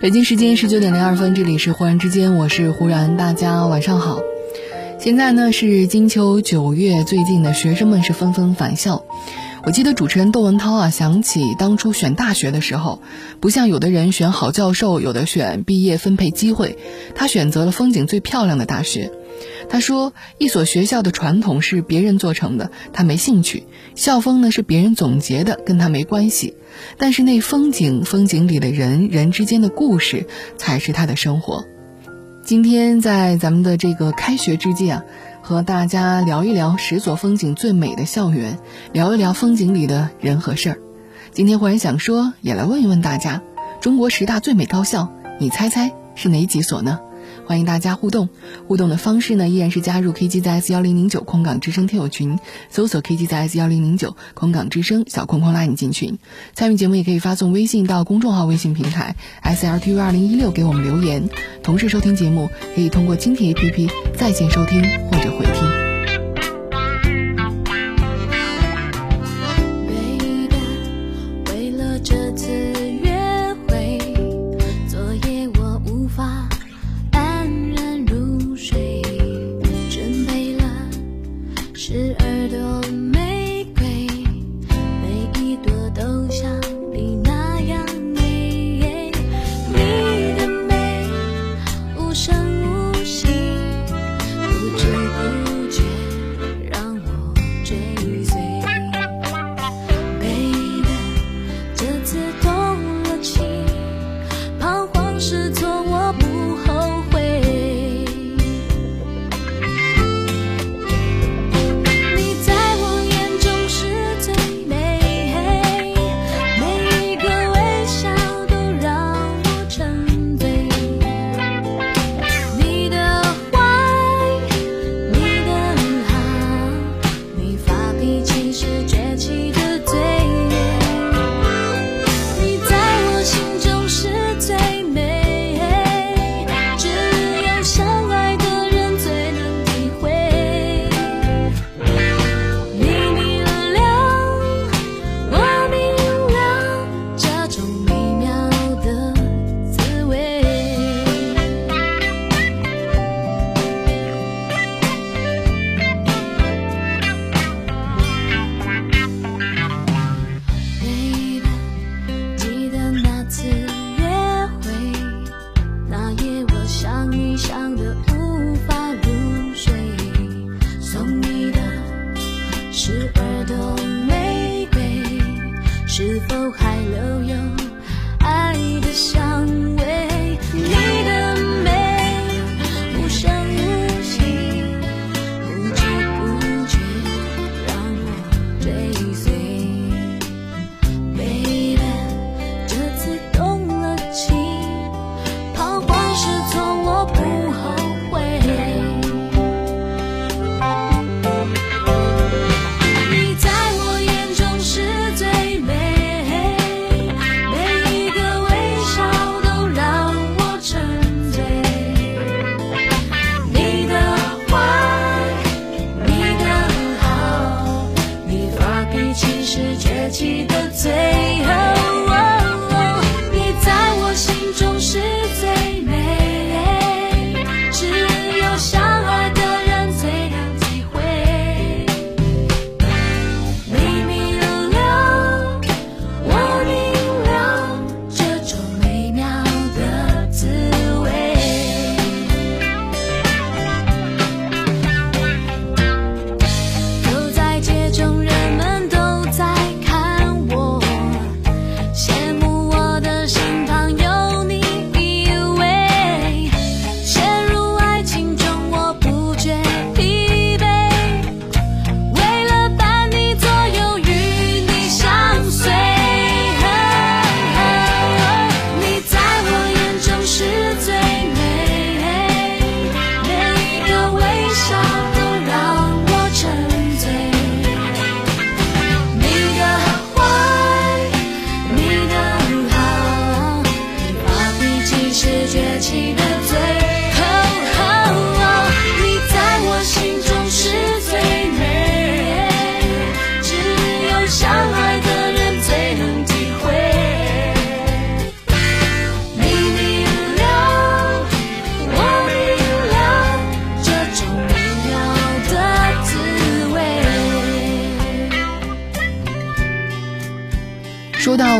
北京时间十九点零二分，这里是忽然之间，我是忽然，大家晚上好。现在呢是金秋九月，最近的学生们是纷纷返校。我记得主持人窦文涛啊，想起当初选大学的时候，不像有的人选好教授，有的选毕业分配机会，他选择了风景最漂亮的大学。他说：“一所学校的传统是别人做成的，他没兴趣；校风呢是别人总结的，跟他没关系。但是那风景，风景里的人，人之间的故事，才是他的生活。”今天在咱们的这个开学之际啊，和大家聊一聊十所风景最美的校园，聊一聊风景里的人和事儿。今天忽然想说，也来问一问大家：中国十大最美高校，你猜猜是哪几所呢？欢迎大家互动，互动的方式呢依然是加入 K G Z S 幺零零九空港之声听友群，搜索 K G Z S 幺零零九空港之声，小框框拉你进群。参与节目也可以发送微信到公众号微信平台 S L T V 二零一六给我们留言。同时收听节目可以通过蜻蜓 A P P 在线收听或者回听。为了这次是崛起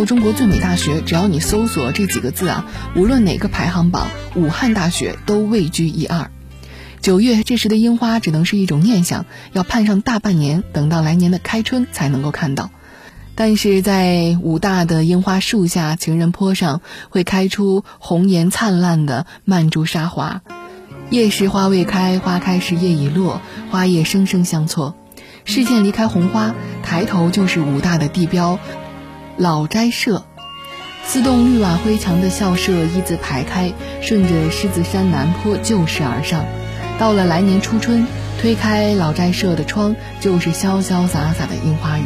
中国最美大学，只要你搜索这几个字啊，无论哪个排行榜，武汉大学都位居一二。九月这时的樱花只能是一种念想，要盼上大半年，等到来年的开春才能够看到。但是在武大的樱花树下，情人坡上会开出红颜灿烂的曼珠沙华。叶时花未开，花开时叶已落，花叶生生相错。视线离开红花，抬头就是武大的地标——老斋社。四栋绿瓦灰墙的校舍一字排开，顺着狮子山南坡就势而上。到了来年初春，推开老斋社的窗，就是潇潇洒洒的樱花雨。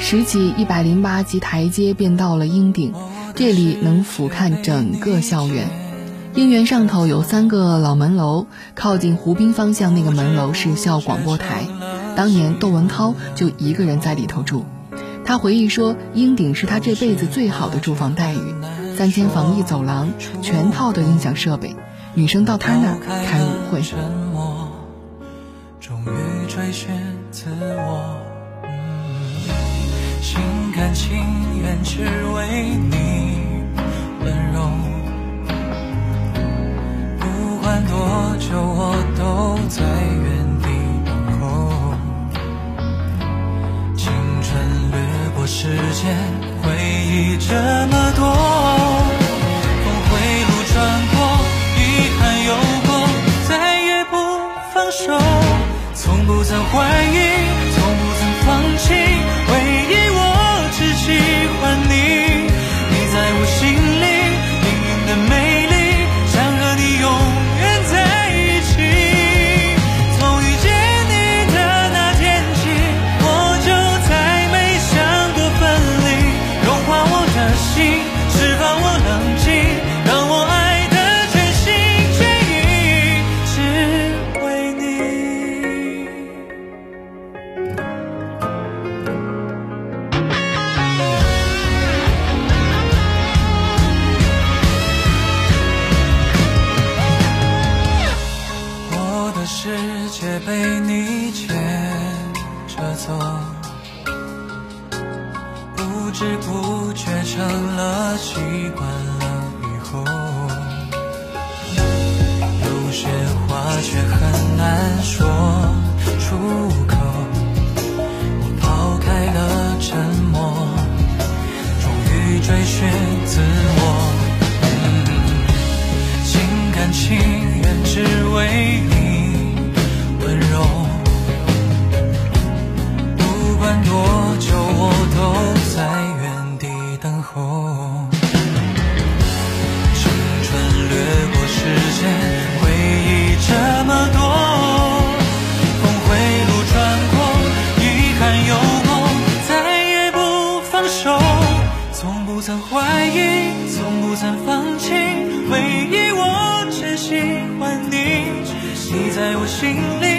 拾起一百零八级台阶，便到了鹰顶。这里能俯瞰整个校园。鹰园上头有三个老门楼，靠近湖滨方向那个门楼是校广播台。当年窦文涛就一个人在里头住。他回忆说，鹰顶是他这辈子最好的住房待遇，三间防疫走廊，全套的音响设备，女生到他那儿开舞会。心甘情愿只为你温柔，不管多久，我都在原时间，回忆这么多，难说出口。我抛开了沉默，终于追寻自我。心甘情愿只为你温柔，不管多久我。心里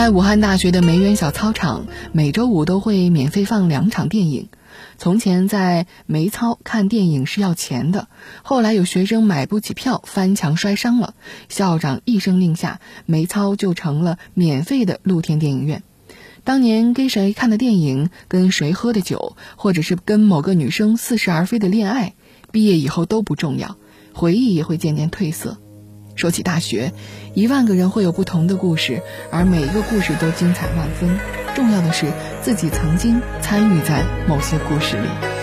在武汉大学的梅园小操场，每周五都会免费放两场电影。从前在梅操看电影是要钱的，后来有学生买不起票，翻墙摔伤了，校长一声令下，梅操就成了免费的露天电影院。当年跟谁看的电影，跟谁喝的酒，或者是跟某个女生似是而非的恋爱，毕业以后都不重要，回忆也会渐渐褪色。说起大学，一万个人会有不同的故事，而每一个故事都精彩万分。重要的是自己曾经参与在某些故事里。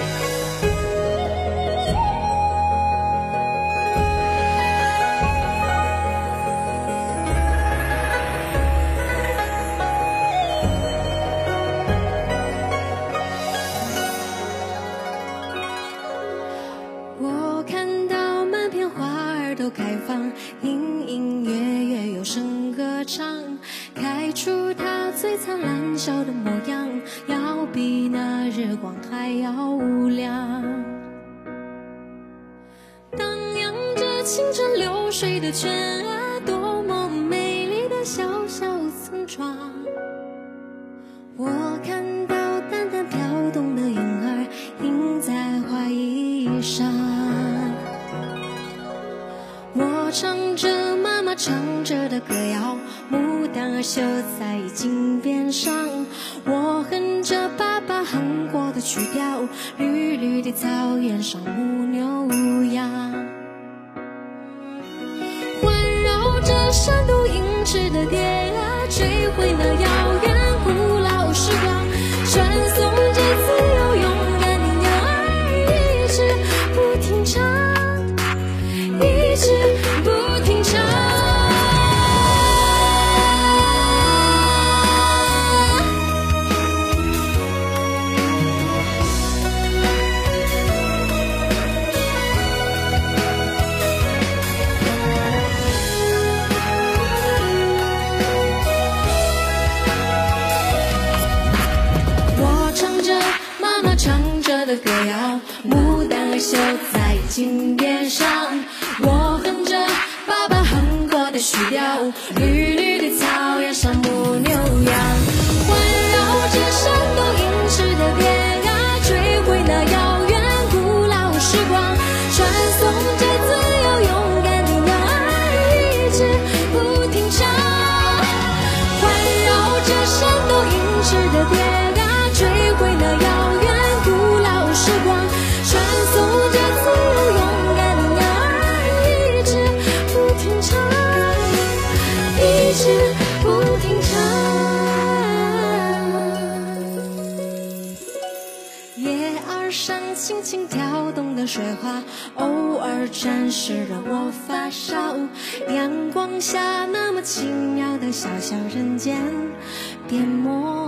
唱，开出它最灿烂笑的模样，要比那日光还要亮。荡漾着清澈流水的泉啊，多么美丽的小小村庄。我看到淡淡飘动的云儿映在花衣上，我唱着。妈唱着的歌谣，牡丹儿绣在衣襟边上。我哼着爸爸哼过的曲调，绿绿的草原上牧牛羊。山都银翅的蝶啊，追回那轻轻跳动的水花，偶尔沾湿了我发梢。阳光下，那么奇妙的小小人间，变模。